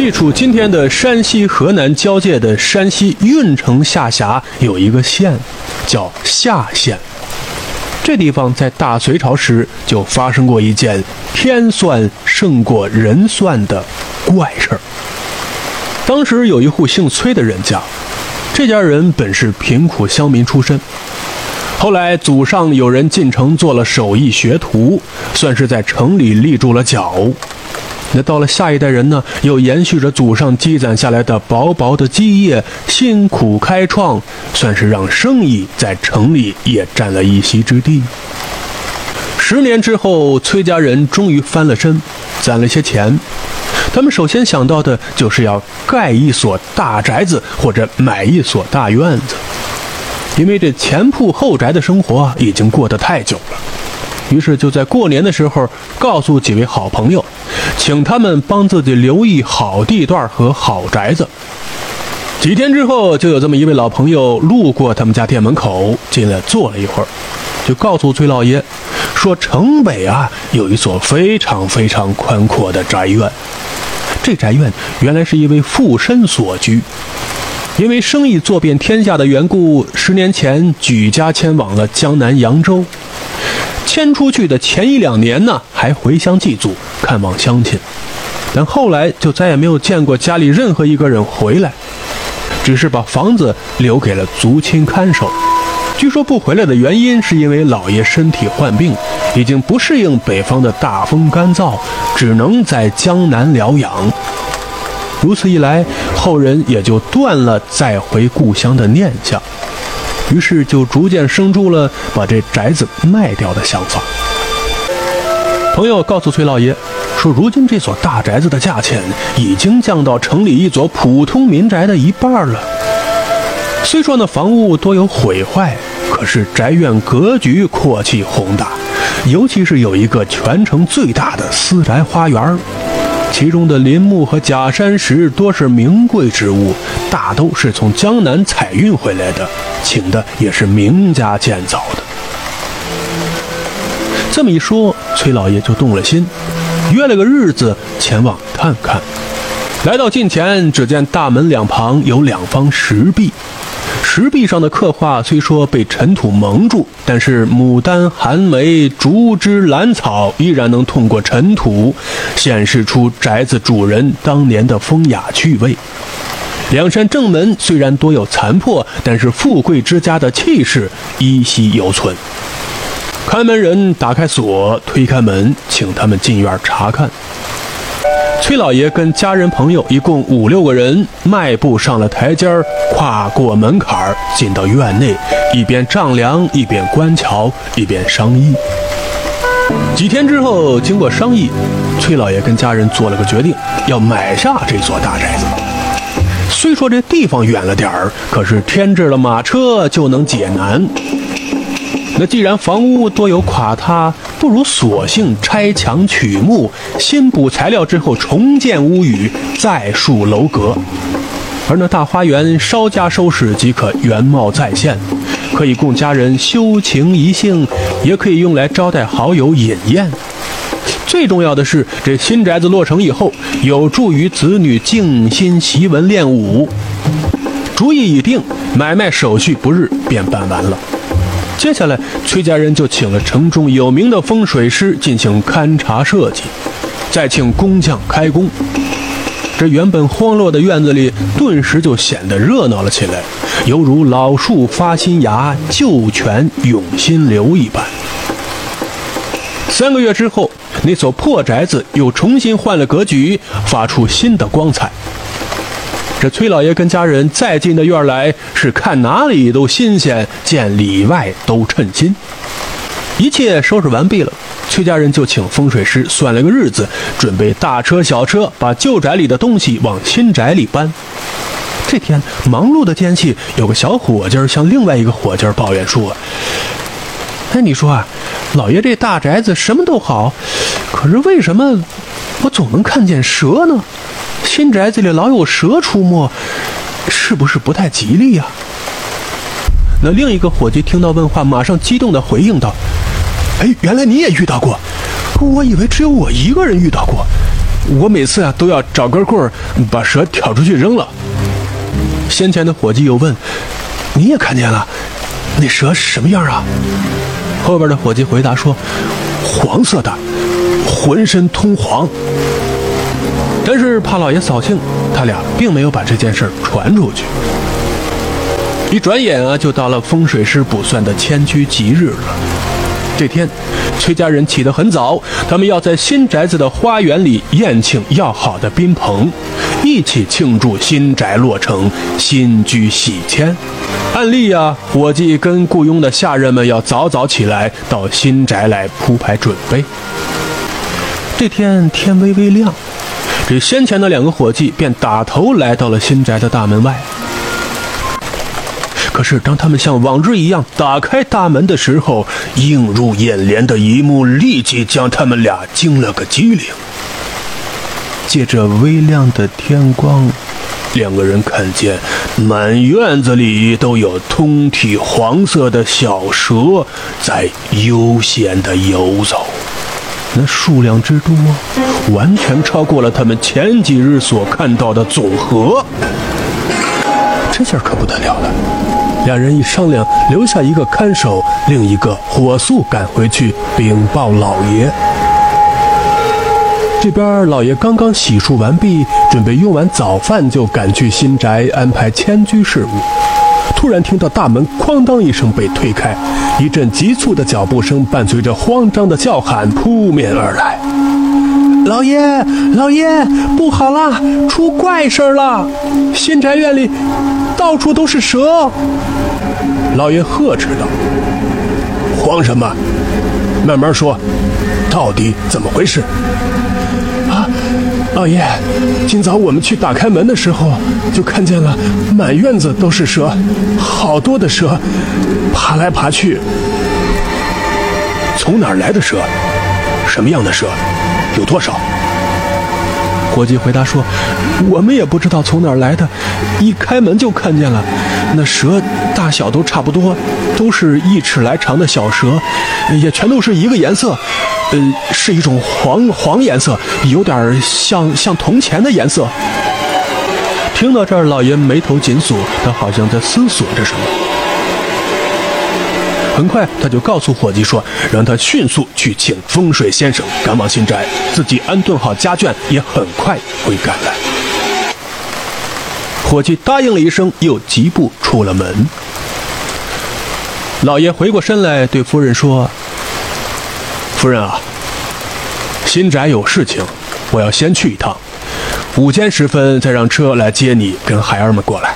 地处今天的山西河南交界的山西运城下辖有一个县，叫夏县。这地方在大隋朝时就发生过一件天算胜过人算的怪事儿。当时有一户姓崔的人家，这家人本是贫苦乡民出身，后来祖上有人进城做了手艺学徒，算是在城里立住了脚。那到了下一代人呢，又延续着祖上积攒下来的薄薄的基业，辛苦开创，算是让生意在城里也占了一席之地。十年之后，崔家人终于翻了身，攒了些钱。他们首先想到的就是要盖一所大宅子，或者买一所大院子，因为这前铺后宅的生活已经过得太久了。于是就在过年的时候，告诉几位好朋友，请他们帮自己留意好地段和好宅子。几天之后，就有这么一位老朋友路过他们家店门口，进来坐了一会儿，就告诉崔老爷，说城北啊有一所非常非常宽阔的宅院。这宅院原来是一位富绅所居，因为生意做遍天下的缘故，十年前举家迁往了江南扬州。迁出去的前一两年呢，还回乡祭祖、看望乡亲，但后来就再也没有见过家里任何一个人回来，只是把房子留给了族亲看守。据说不回来的原因是因为老爷身体患病，已经不适应北方的大风干燥，只能在江南疗养。如此一来，后人也就断了再回故乡的念想。于是就逐渐生出了把这宅子卖掉的想法。朋友告诉崔老爷说，如今这所大宅子的价钱已经降到城里一所普通民宅的一半了。虽说那房屋多有毁坏，可是宅院格局阔气宏大，尤其是有一个全城最大的私宅花园。其中的林木和假山石多是名贵之物，大都是从江南采运回来的，请的也是名家建造的。这么一说，崔老爷就动了心，约了个日子前往看看。来到近前，只见大门两旁有两方石壁。石壁上的刻画虽说被尘土蒙住，但是牡丹、寒梅、竹枝、兰草依然能通过尘土，显示出宅子主人当年的风雅趣味。两扇正门虽然多有残破，但是富贵之家的气势依稀犹存。看门人打开锁，推开门，请他们进院查看。崔老爷跟家人朋友一共五六个人，迈步上了台阶儿，跨过门槛儿，进到院内，一边丈量，一边观瞧，一边商议。几天之后，经过商议，崔老爷跟家人做了个决定，要买下这座大宅子。虽说这地方远了点儿，可是添置了马车就能解难。那既然房屋多有垮塌，不如索性拆墙取木，新补材料之后重建屋宇，再树楼阁。而那大花园稍加收拾即可原貌再现，可以供家人修情怡性，也可以用来招待好友饮宴。最重要的是，这新宅子落成以后，有助于子女静心习文练武。主意已定，买卖手续不日便办完了。接下来，崔家人就请了城中有名的风水师进行勘察设计，再请工匠开工。这原本荒落的院子里，顿时就显得热闹了起来，犹如老树发新芽，旧泉涌新流一般。三个月之后，那所破宅子又重新换了格局，发出新的光彩。这崔老爷跟家人再进的院来，是看哪里都新鲜，见里外都称心。一切收拾完毕了，崔家人就请风水师算了个日子，准备大车小车把旧宅里的东西往新宅里搬。这天忙碌的天气，有个小伙计向另外一个伙计抱怨说：“哎，你说啊，老爷这大宅子什么都好，可是为什么我总能看见蛇呢？”新宅子里老有蛇出没，是不是不太吉利呀？那另一个伙计听到问话，马上激动地回应道：“哎，原来你也遇到过，我以为只有我一个人遇到过。我每次啊都要找根棍儿把蛇挑出去扔了。先前的伙计又问：“你也看见了？那蛇什么样啊？”后边的伙计回答说：“黄色的，浑身通黄。”但是怕老爷扫兴，他俩并没有把这件事传出去。一转眼啊，就到了风水师卜算的迁居吉日了。这天，崔家人起得很早，他们要在新宅子的花园里宴请要好的宾朋，一起庆祝新宅落成、新居喜迁。按例呀，伙计跟雇佣的下人们要早早起来到新宅来铺排准备。这天天微微亮，这先前的两个伙计便打头来到了新宅的大门外。可是，当他们像往日一样打开大门的时候，映入眼帘的一幕立即将他们俩惊了个机灵。借着微亮的天光，两个人看见满院子里都有通体黄色的小蛇在悠闲地游走，那数量之多，完全超过了他们前几日所看到的总和。这下可不得了了。两人一商量，留下一个看守，另一个火速赶回去禀报老爷。这边老爷刚刚洗漱完毕，准备用完早饭就赶去新宅安排迁居事务，突然听到大门哐当一声被推开，一阵急促的脚步声伴随着慌张的叫喊扑面而来：“老爷，老爷，不好了，出怪事了！新宅院里……”到处都是蛇，老爷呵斥道：“慌什么？慢慢说，到底怎么回事？”老爷，今早我们去打开门的时候，就看见了满院子都是蛇，好多的蛇，爬来爬去。从哪儿来的蛇？什么样的蛇？有多少？伙计回答说：“我们也不知道从哪儿来的，一开门就看见了。那蛇大小都差不多，都是一尺来长的小蛇，也全都是一个颜色，呃，是一种黄黄颜色，有点像像铜钱的颜色。”听到这儿，老爷眉头紧锁，他好像在思索着什么。很快，他就告诉伙计说：“让他迅速去请风水先生赶往新宅，自己安顿好家眷，也很快会赶来。”伙计答应了一声，又疾步出了门。老爷回过身来对夫人说：“夫人啊，新宅有事情，我要先去一趟，午间时分再让车来接你跟孩儿们过来。”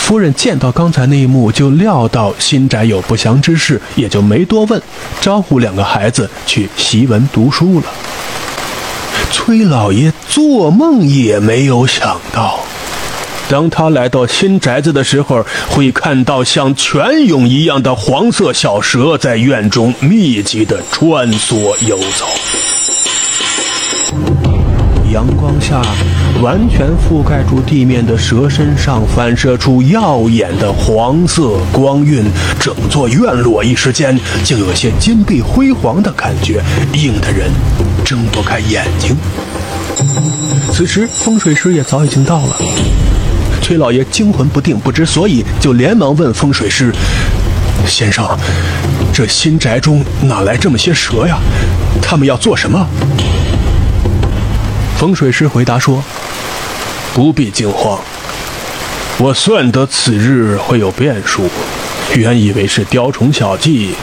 夫人见到刚才那一幕，就料到新宅有不祥之事，也就没多问，招呼两个孩子去习文读书了。崔老爷做梦也没有想到，当他来到新宅子的时候，会看到像泉涌一样的黄色小蛇在院中密集地穿梭游走。阳光下，完全覆盖住地面的蛇身上反射出耀眼的黄色光晕，整座院落一时间竟有些金碧辉煌的感觉，映得人睁不开眼睛。此时，风水师也早已经到了。崔老爷惊魂不定，不知所以，就连忙问风水师：“先生，这新宅中哪来这么些蛇呀？他们要做什么？”风水师回答说：“不必惊慌，我算得此日会有变数，原以为是雕虫小技，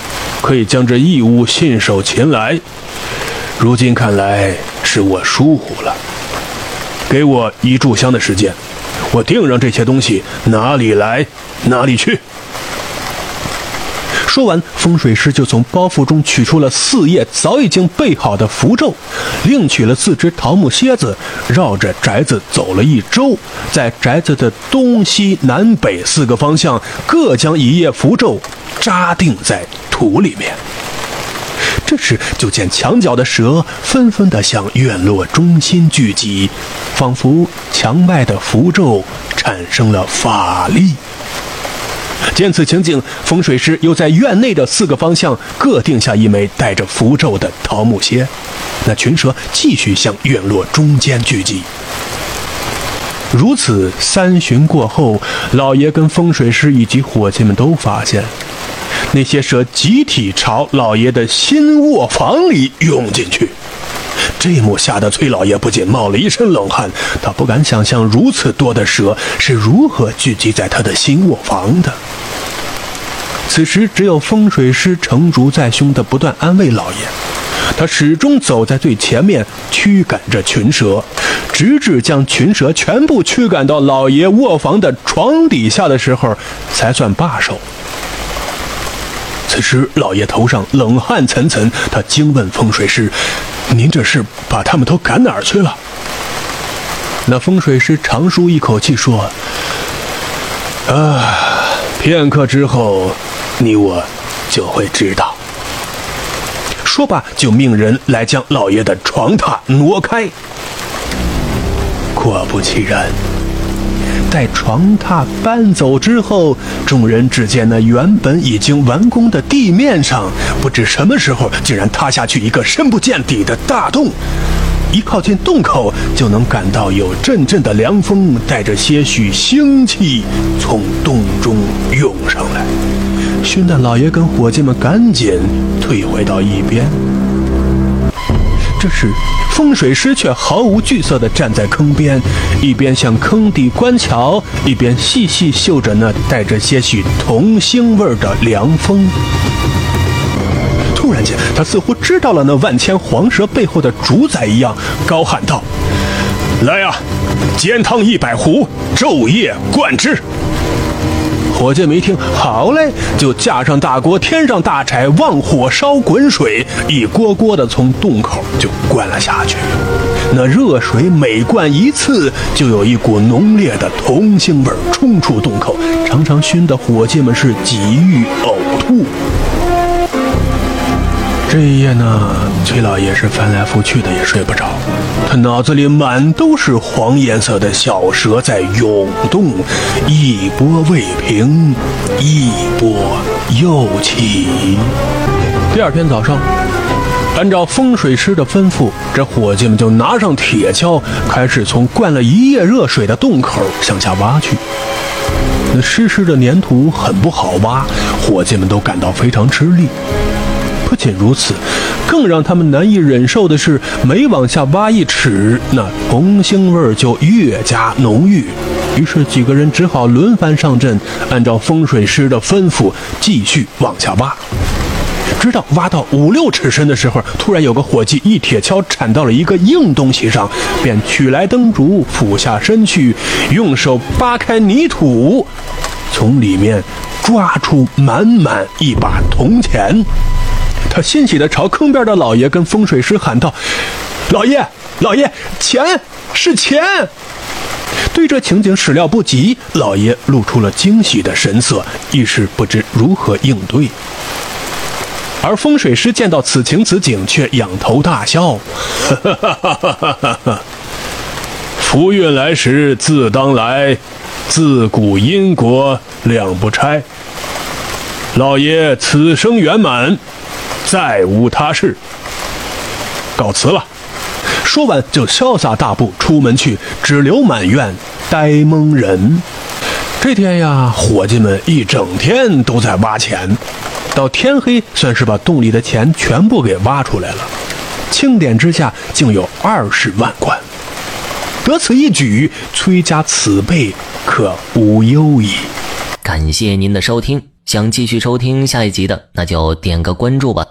可以将这异物信手擒来，如今看来是我疏忽了。给我一炷香的时间，我定让这些东西哪里来哪里去。”说完，风水师就从包袱中取出了四叶早已经备好的符咒，另取了四只桃木楔子，绕着宅子走了一周，在宅子的东西南北四个方向各将一叶符咒扎定在土里面。这时，就见墙角的蛇纷纷地向院落中心聚集，仿佛墙外的符咒产生了法力。见此情景，风水师又在院内的四个方向各定下一枚带着符咒的桃木楔，那群蛇继续向院落中间聚集。如此三巡过后，老爷跟风水师以及伙计们都发现，那些蛇集体朝老爷的新卧房里涌进去。这一幕吓得崔老爷不仅冒了一身冷汗，他不敢想象如此多的蛇是如何聚集在他的新卧房的。此时，只有风水师成竹在胸的不断安慰老爷，他始终走在最前面，驱赶着群蛇，直至将群蛇全部驱赶到老爷卧房的床底下的时候，才算罢手。此时，老爷头上冷汗涔涔，他惊问风水师：“您这是把他们都赶哪儿去了？”那风水师长舒一口气说：“啊，片刻之后，你我就会知道。”说罢，就命人来将老爷的床榻挪开。果不其然。在床榻搬走之后，众人只见那原本已经完工的地面上，不知什么时候竟然塌下去一个深不见底的大洞。一靠近洞口，就能感到有阵阵的凉风，带着些许腥气从洞中涌上来，熏得老爷跟伙计们赶紧退回到一边。这时，风水师却毫无惧色地站在坑边，一边向坑底观瞧，一边细细嗅着那带着些许铜腥味的凉风。突然间，他似乎知道了那万千黄蛇背后的主宰一样，高喊道：“来呀，煎汤一百壶，昼夜灌之！”伙计们一听，好嘞，就架上大锅，添上大柴，旺火烧滚水，一锅锅的从洞口就灌了下去。那热水每灌一次，就有一股浓烈的铜腥味冲出洞口，常常熏得伙计们是几欲呕吐。这一夜呢，崔老爷是翻来覆去的也睡不着，他脑子里满都是黄颜色的小蛇在涌动，一波未平，一波又起。第二天早上，按照风水师的吩咐，这伙计们就拿上铁锹，开始从灌了一夜热水的洞口向下挖去。那湿湿的粘土很不好挖，伙计们都感到非常吃力。不仅如此，更让他们难以忍受的是，每往下挖一尺，那铜腥味就越加浓郁。于是几个人只好轮番上阵，按照风水师的吩咐继续往下挖。直到挖到五六尺深的时候，突然有个伙计一铁锹铲到了一个硬东西上，便取来灯烛，俯下身去，用手扒开泥土，从里面抓出满满一把铜钱。他欣喜地朝坑边的老爷跟风水师喊道：“老爷，老爷，钱是钱！”对这情景始料不及，老爷露出了惊喜的神色，一时不知如何应对。而风水师见到此情此景，却仰头大笑：“哈哈哈哈！福运来时自当来，自古因果两不拆。老爷此生圆满。”再无他事，告辞了。说完，就潇洒大步出门去，只留满院呆蒙人。这天呀，伙计们一整天都在挖钱，到天黑，算是把洞里的钱全部给挖出来了。清点之下，竟有二十万贯。得此一举，崔家此辈可无忧矣。感谢您的收听，想继续收听下一集的，那就点个关注吧。